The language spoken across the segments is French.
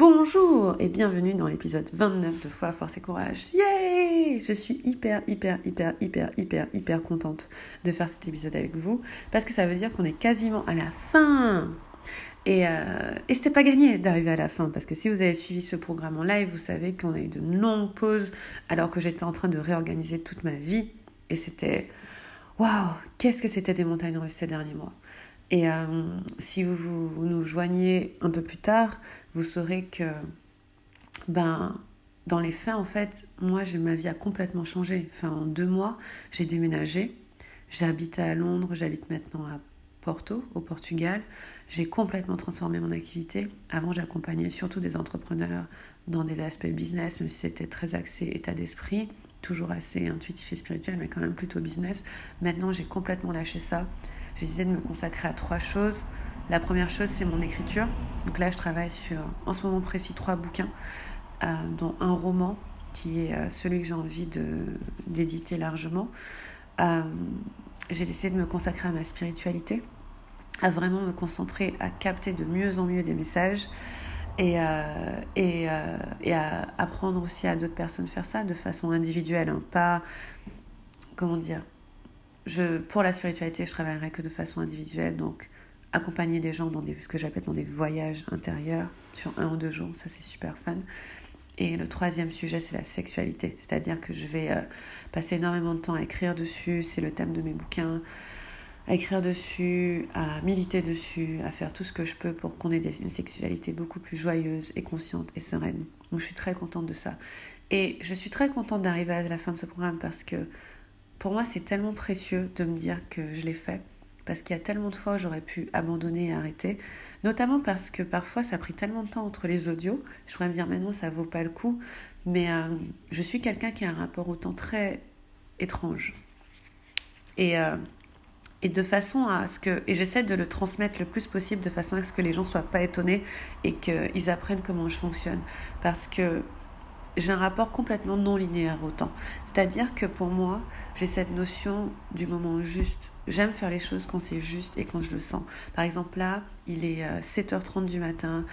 Bonjour et bienvenue dans l'épisode 29 de Foi, Force et Courage. Yay Je suis hyper, hyper, hyper, hyper, hyper, hyper contente de faire cet épisode avec vous parce que ça veut dire qu'on est quasiment à la fin. Et, euh, et c'était pas gagné d'arriver à la fin parce que si vous avez suivi ce programme en live, vous savez qu'on a eu de longues pauses alors que j'étais en train de réorganiser toute ma vie et c'était waouh, qu'est-ce que c'était des montagnes russes ces derniers mois. Et euh, si vous, vous, nous joignez un peu plus tard, vous saurez que, ben, dans les faits, en fait, moi, ma vie a complètement changé. En deux mois, j'ai déménagé. Habité à Londres, j'habite maintenant à Porto, au Portugal. J'ai complètement transformé mon activité. Avant, j'accompagnais surtout des entrepreneurs dans des aspects business, même si c'était très axé état d'esprit, toujours assez intuitif et spirituel, mais quand même plutôt business. Maintenant, j'ai complètement lâché ça j'ai décidé de me consacrer à trois choses. La première chose, c'est mon écriture. Donc là, je travaille sur, en ce moment précis, trois bouquins, euh, dont un roman qui est euh, celui que j'ai envie d'éditer largement. Euh, j'ai décidé de me consacrer à ma spiritualité, à vraiment me concentrer, à capter de mieux en mieux des messages et, et, et à apprendre aussi à d'autres personnes faire ça de façon individuelle, hein. pas, comment dire, je, pour la spiritualité, je travaillerai que de façon individuelle, donc accompagner des gens dans des, ce que j'appelle dans des voyages intérieurs sur un ou deux jours, ça c'est super fun. Et le troisième sujet, c'est la sexualité, c'est-à-dire que je vais euh, passer énormément de temps à écrire dessus, c'est le thème de mes bouquins, à écrire dessus, à militer dessus, à faire tout ce que je peux pour qu'on ait une sexualité beaucoup plus joyeuse et consciente et sereine. Donc je suis très contente de ça. Et je suis très contente d'arriver à la fin de ce programme parce que pour moi, c'est tellement précieux de me dire que je l'ai fait, parce qu'il y a tellement de fois où j'aurais pu abandonner et arrêter, notamment parce que parfois ça a pris tellement de temps entre les audios, je pourrais me dire maintenant ça vaut pas le coup, mais euh, je suis quelqu'un qui a un rapport au temps très étrange. Et, euh, et de façon à ce que. Et j'essaie de le transmettre le plus possible de façon à ce que les gens soient pas étonnés et qu'ils apprennent comment je fonctionne. Parce que j'ai un rapport complètement non linéaire au temps. C'est-à-dire que pour moi, j'ai cette notion du moment juste. J'aime faire les choses quand c'est juste et quand je le sens. Par exemple, là, il est 7h30 euh, du matin.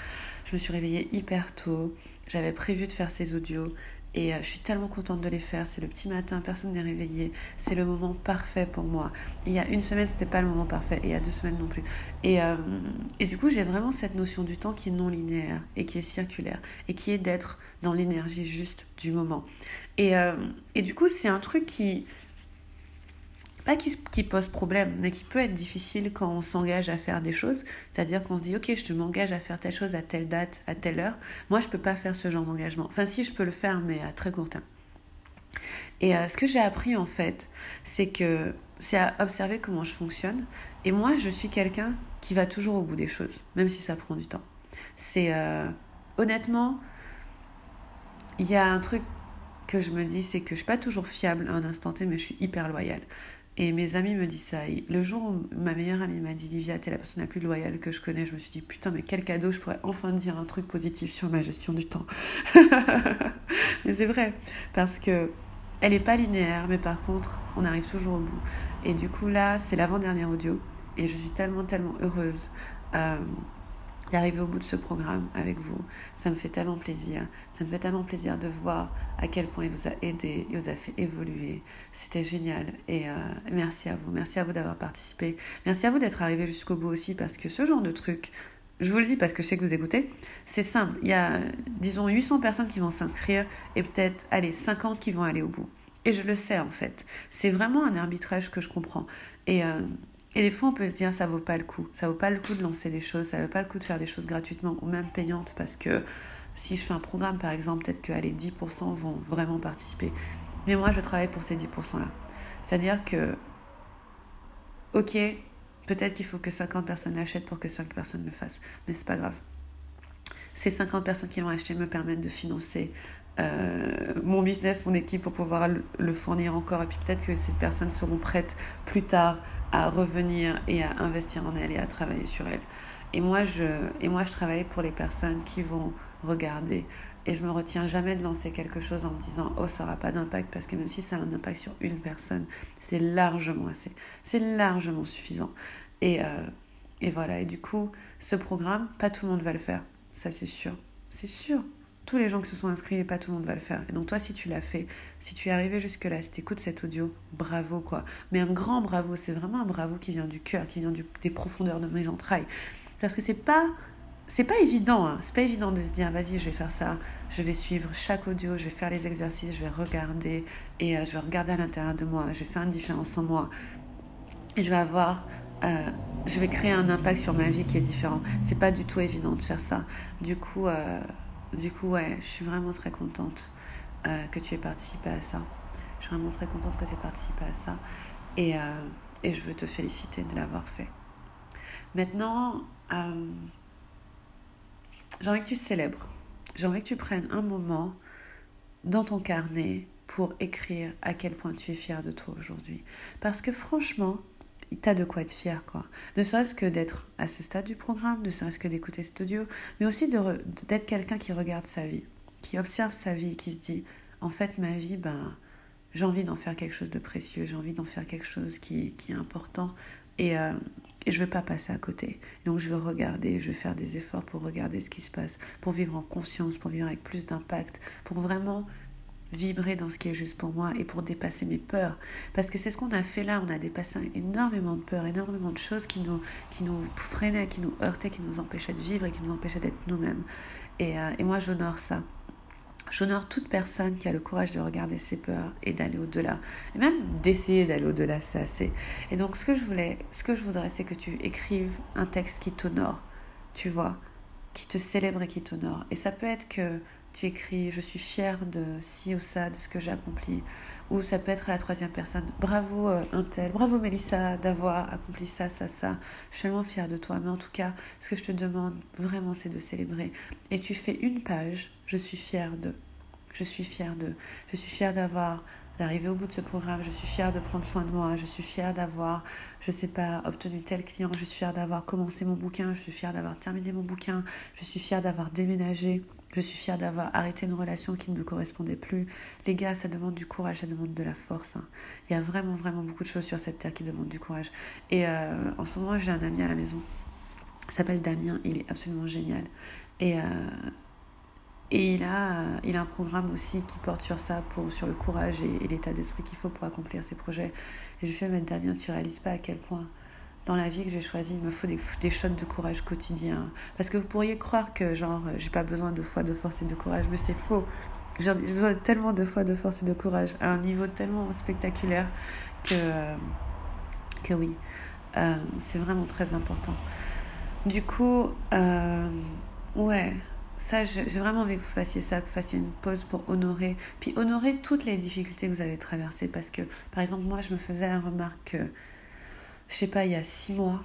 Je me suis réveillée hyper tôt. J'avais prévu de faire ces audios. Et euh, je suis tellement contente de les faire. C'est le petit matin, personne n'est réveillé. C'est le moment parfait pour moi. il y a une semaine, c'était pas le moment parfait. Et il y a deux semaines non plus. Et, euh, du coup, j'ai vraiment cette notion du temps qui est non linéaire et qui est circulaire. Et qui est d'être dans l'énergie juste du moment. Et, euh, et du coup, c'est un truc qui, pas qui, pose problème, mais qui peut être difficile quand on s'engage à faire des choses. C'est-à-dire qu'on se dit, ok, je m'engage à faire telle chose à telle date, à telle heure. Moi, je peux pas faire ce genre d'engagement. Enfin, si, je peux le faire, mais à très court terme. Et euh, ce que j'ai appris, en fait, c'est que c'est à observer comment je fonctionne. Et moi, je suis quelqu'un qui va toujours au bout des choses, même si ça prend du temps. C'est euh, honnêtement, il y a un truc que je me dis, c'est que je suis pas toujours fiable à un instant T, mais je suis hyper loyale. Et mes amis me disent ça. le jour où ma meilleure amie m'a dit Livia, t'es la personne la plus loyale que je connais, je me suis dit putain, mais quel cadeau, je pourrais enfin dire un truc positif sur ma gestion du temps. mais c'est vrai, parce que elle n'est pas linéaire, mais par contre, on arrive toujours au bout. Et du coup, là, c'est l'avant-dernier audio, et je suis tellement, tellement heureuse. Euh, d'arriver au bout de ce programme avec vous. Ça me fait tellement plaisir. Ça me fait tellement plaisir de voir à quel point il vous a aidé, il vous a fait évoluer. C'était génial. Et euh, merci à vous. Merci à vous d'avoir participé. Merci à vous d'être arrivé jusqu'au bout aussi parce que ce genre de truc, je vous le dis parce que je sais que vous écoutez, c'est simple. Il y a, disons, 800 personnes qui vont s'inscrire et peut-être, allez, 50 qui vont aller au bout. Et je le sais en fait. C'est vraiment un arbitrage que je comprends. Et euh, et des fois, on peut se dire, ça vaut pas le coup. Ça vaut pas le coup de lancer des choses, ça vaut pas le coup de faire des choses gratuitement ou même payantes parce que si je fais un programme, par exemple, peut-être que les 10% vont vraiment participer. Mais moi, je travaille pour ces 10%-là. C'est-à-dire que, ok, peut-être qu'il faut que 50 personnes l'achètent pour que 5 personnes le fassent, mais c'est pas grave. Ces 50 personnes qui l'ont acheté me permettent de financer euh, mon business, mon équipe pour pouvoir le fournir encore. Et puis peut-être que ces personnes seront prêtes plus tard à revenir et à investir en elle et à travailler sur elle. Et moi, je, et moi, je travaille pour les personnes qui vont regarder. Et je me retiens jamais de lancer quelque chose en me disant oh ça n'aura pas d'impact parce que même si ça a un impact sur une personne, c'est largement assez, c'est largement suffisant. Et, euh, et voilà. Et du coup, ce programme, pas tout le monde va le faire, ça c'est sûr. C'est sûr. Tous les gens qui se sont inscrits, et pas tout le monde va le faire. Donc toi, si tu l'as fait, si tu es arrivé jusque-là, si tu écoutes cet audio, bravo quoi. Mais un grand bravo, c'est vraiment un bravo qui vient du cœur, qui vient des profondeurs de mes entrailles. Parce que c'est pas c'est pas évident, hein. c'est pas évident de se dire vas-y je vais faire ça, je vais suivre chaque audio, je vais faire les exercices, je vais regarder et euh, je vais regarder à l'intérieur de moi, je vais faire une différence en moi et je vais avoir, euh, je vais créer un impact sur ma vie qui est différent. C'est pas du tout évident de faire ça. Du coup, euh, du coup ouais, je suis vraiment très contente que tu aies participé à ça. Je suis vraiment très contente que tu aies participé à ça et, et je veux te féliciter de l'avoir fait. Maintenant j'ai envie que tu célèbres. J'ai envie que tu prennes un moment dans ton carnet pour écrire à quel point tu es fier de toi aujourd'hui. Parce que franchement, tu as de quoi être fier, quoi. Ne serait-ce que d'être à ce stade du programme, ne serait-ce que d'écouter cet audio, mais aussi d'être quelqu'un qui regarde sa vie, qui observe sa vie, qui se dit, en fait, ma vie, ben, j'ai envie d'en faire quelque chose de précieux, j'ai envie d'en faire quelque chose qui, qui est important. Et, euh, et je ne veux pas passer à côté. Donc je veux regarder, je veux faire des efforts pour regarder ce qui se passe, pour vivre en conscience, pour vivre avec plus d'impact, pour vraiment vibrer dans ce qui est juste pour moi et pour dépasser mes peurs. Parce que c'est ce qu'on a fait là, on a dépassé énormément de peurs, énormément de choses qui nous, qui nous freinaient, qui nous heurtaient, qui nous empêchaient de vivre et qui nous empêchaient d'être nous-mêmes. Et, euh, et moi j'honore ça. J'honore toute personne qui a le courage de regarder ses peurs et d'aller au-delà. Et même d'essayer d'aller au-delà, c'est assez. Et donc, ce que je voulais, ce que je voudrais, c'est que tu écrives un texte qui t'honore, tu vois, qui te célèbre et qui t'honore. Et ça peut être que tu écris Je suis fière de ci ou ça, de ce que j'ai accompli. Ou ça peut être la troisième personne Bravo euh, un tel, bravo Mélissa d'avoir accompli ça, ça, ça. Je suis tellement fière de toi. Mais en tout cas, ce que je te demande vraiment, c'est de célébrer. Et tu fais une page Je suis fière de. Je suis fière de. Je suis fière d'avoir d'arriver au bout de ce programme. Je suis fière de prendre soin de moi. Je suis fière d'avoir, je sais pas, obtenu tel client. Je suis fière d'avoir commencé mon bouquin. Je suis fière d'avoir terminé mon bouquin. Je suis fière d'avoir déménagé. Je suis fière d'avoir arrêté une relation qui ne me correspondait plus. Les gars, ça demande du courage, ça demande de la force. Hein. Il y a vraiment, vraiment beaucoup de choses sur cette terre qui demandent du courage. Et euh, en ce moment, j'ai un ami à la maison. Il s'appelle Damien. Il est absolument génial. Et, euh, et il a, il a un programme aussi qui porte sur ça, pour, sur le courage et, l'état d'esprit qu'il faut pour accomplir ses projets. Et je fais, mais Damien, tu réalises pas à quel point dans la vie que j'ai choisie, il me faut des, des shots de courage quotidien. Parce que vous pourriez croire que, genre, j'ai pas besoin de foi, de force et de courage, mais c'est faux. J'ai besoin tellement de foi, de force et de courage à un niveau tellement spectaculaire que, que oui, euh, c'est vraiment très important. Du coup, euh, ouais, ça, j'ai vraiment envie que vous fassiez ça, que vous fassiez une pause pour honorer, puis honorer toutes les difficultés que vous avez traversées. Parce que, par exemple, moi, je me faisais la remarque que je sais pas, il y a six mois,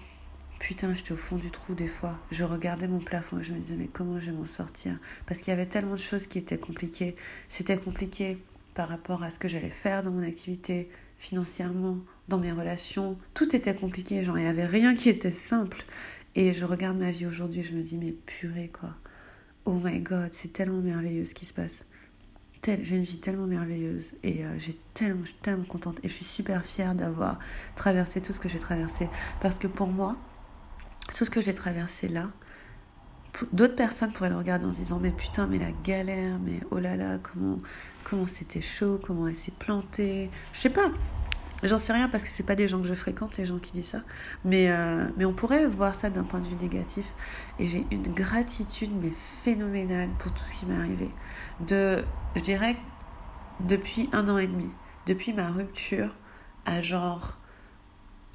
putain, j'étais au fond du trou des fois. Je regardais mon plafond et je me disais, mais comment je vais m'en sortir? Parce qu'il y avait tellement de choses qui étaient compliquées. C'était compliqué par rapport à ce que j'allais faire dans mon activité, financièrement, dans mes relations. Tout était compliqué, genre, il n'y avait rien qui était simple. Et je regarde ma vie aujourd'hui je me dis, mais purée, quoi. Oh my god, c'est tellement merveilleux ce qui se passe. J'ai une vie tellement merveilleuse et euh, j'ai tellement, je suis tellement contente et je suis super fière d'avoir traversé tout ce que j'ai traversé. Parce que pour moi, tout ce que j'ai traversé là, d'autres personnes pourraient le regarder en se disant mais putain mais la galère, mais oh là là comment comment c'était chaud, comment elle s'est plantée, je sais pas, J'en sais rien parce que c'est pas des gens que je fréquente, les gens qui disent ça. Mais, euh, mais on pourrait voir ça d'un point de vue négatif. Et j'ai une gratitude, mais phénoménale pour tout ce qui m'est arrivé. De, je dirais, depuis un an et demi, depuis ma rupture, à genre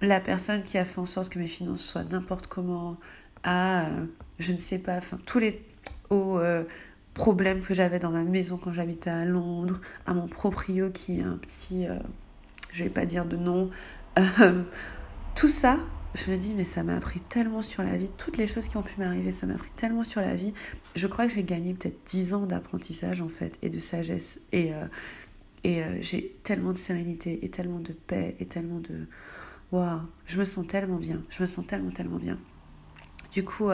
la personne qui a fait en sorte que mes finances soient n'importe comment, à, euh, je ne sais pas, enfin, tous les aux euh, problèmes que j'avais dans ma maison quand j'habitais à Londres, à mon proprio qui est un petit je vais pas dire de nom. Euh, tout ça, je me dis, mais ça m'a appris tellement sur la vie. Toutes les choses qui ont pu m'arriver, ça m'a appris tellement sur la vie. Je crois que j'ai gagné peut-être 10 ans d'apprentissage, en fait, et de sagesse. Et, euh, euh, j'ai tellement de sérénité, et tellement de paix, et tellement de. Waouh, je me sens tellement bien. Je me sens tellement, tellement bien. Du coup,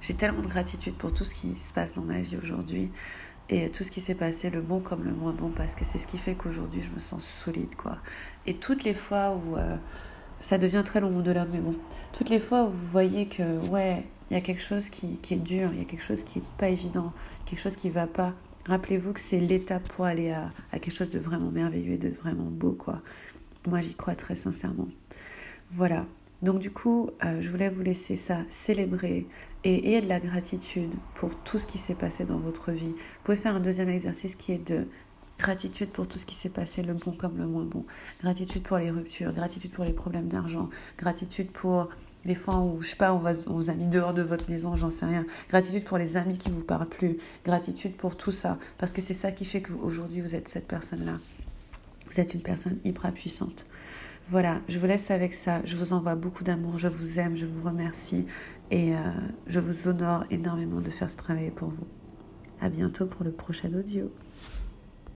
j'ai tellement de gratitude pour tout ce qui se passe dans ma vie aujourd'hui et tout ce qui s'est passé, le bon comme le moins bon, parce que c'est ce qui fait qu'aujourd'hui je me sens solide, quoi. Et toutes les fois où euh, ça devient très long de mais bon, toutes les fois où vous voyez que, ouais, il y a quelque chose qui, qui est dur, il y a quelque chose qui n'est pas évident, quelque chose qui ne va pas. Rappelez-vous que c'est l'étape pour aller à, à, quelque chose de vraiment merveilleux et de vraiment beau, quoi. Moi, j'y crois très sincèrement. Voilà. Donc, du coup, euh, je voulais vous laisser ça, célébrer et ayez de la gratitude pour tout ce qui s'est passé dans votre vie. Vous pouvez faire un deuxième exercice qui est de Gratitude pour tout ce qui s'est passé, le bon comme le moins bon. Gratitude pour les ruptures, gratitude pour les problèmes d'argent, gratitude pour les fois où, je sais pas, on, vous a mis dehors de votre maison, j'en sais rien. Gratitude pour les amis qui vous parlent plus. Gratitude pour tout ça. Parce que c'est ça qui fait qu'aujourd'hui, vous êtes cette personne-là. Vous êtes une personne hyper puissante. Voilà, je vous laisse avec ça. Je vous envoie beaucoup d'amour. Je vous aime, je vous remercie. Et euh, je vous honore énormément de faire ce travail pour vous. À bientôt pour le prochain audio.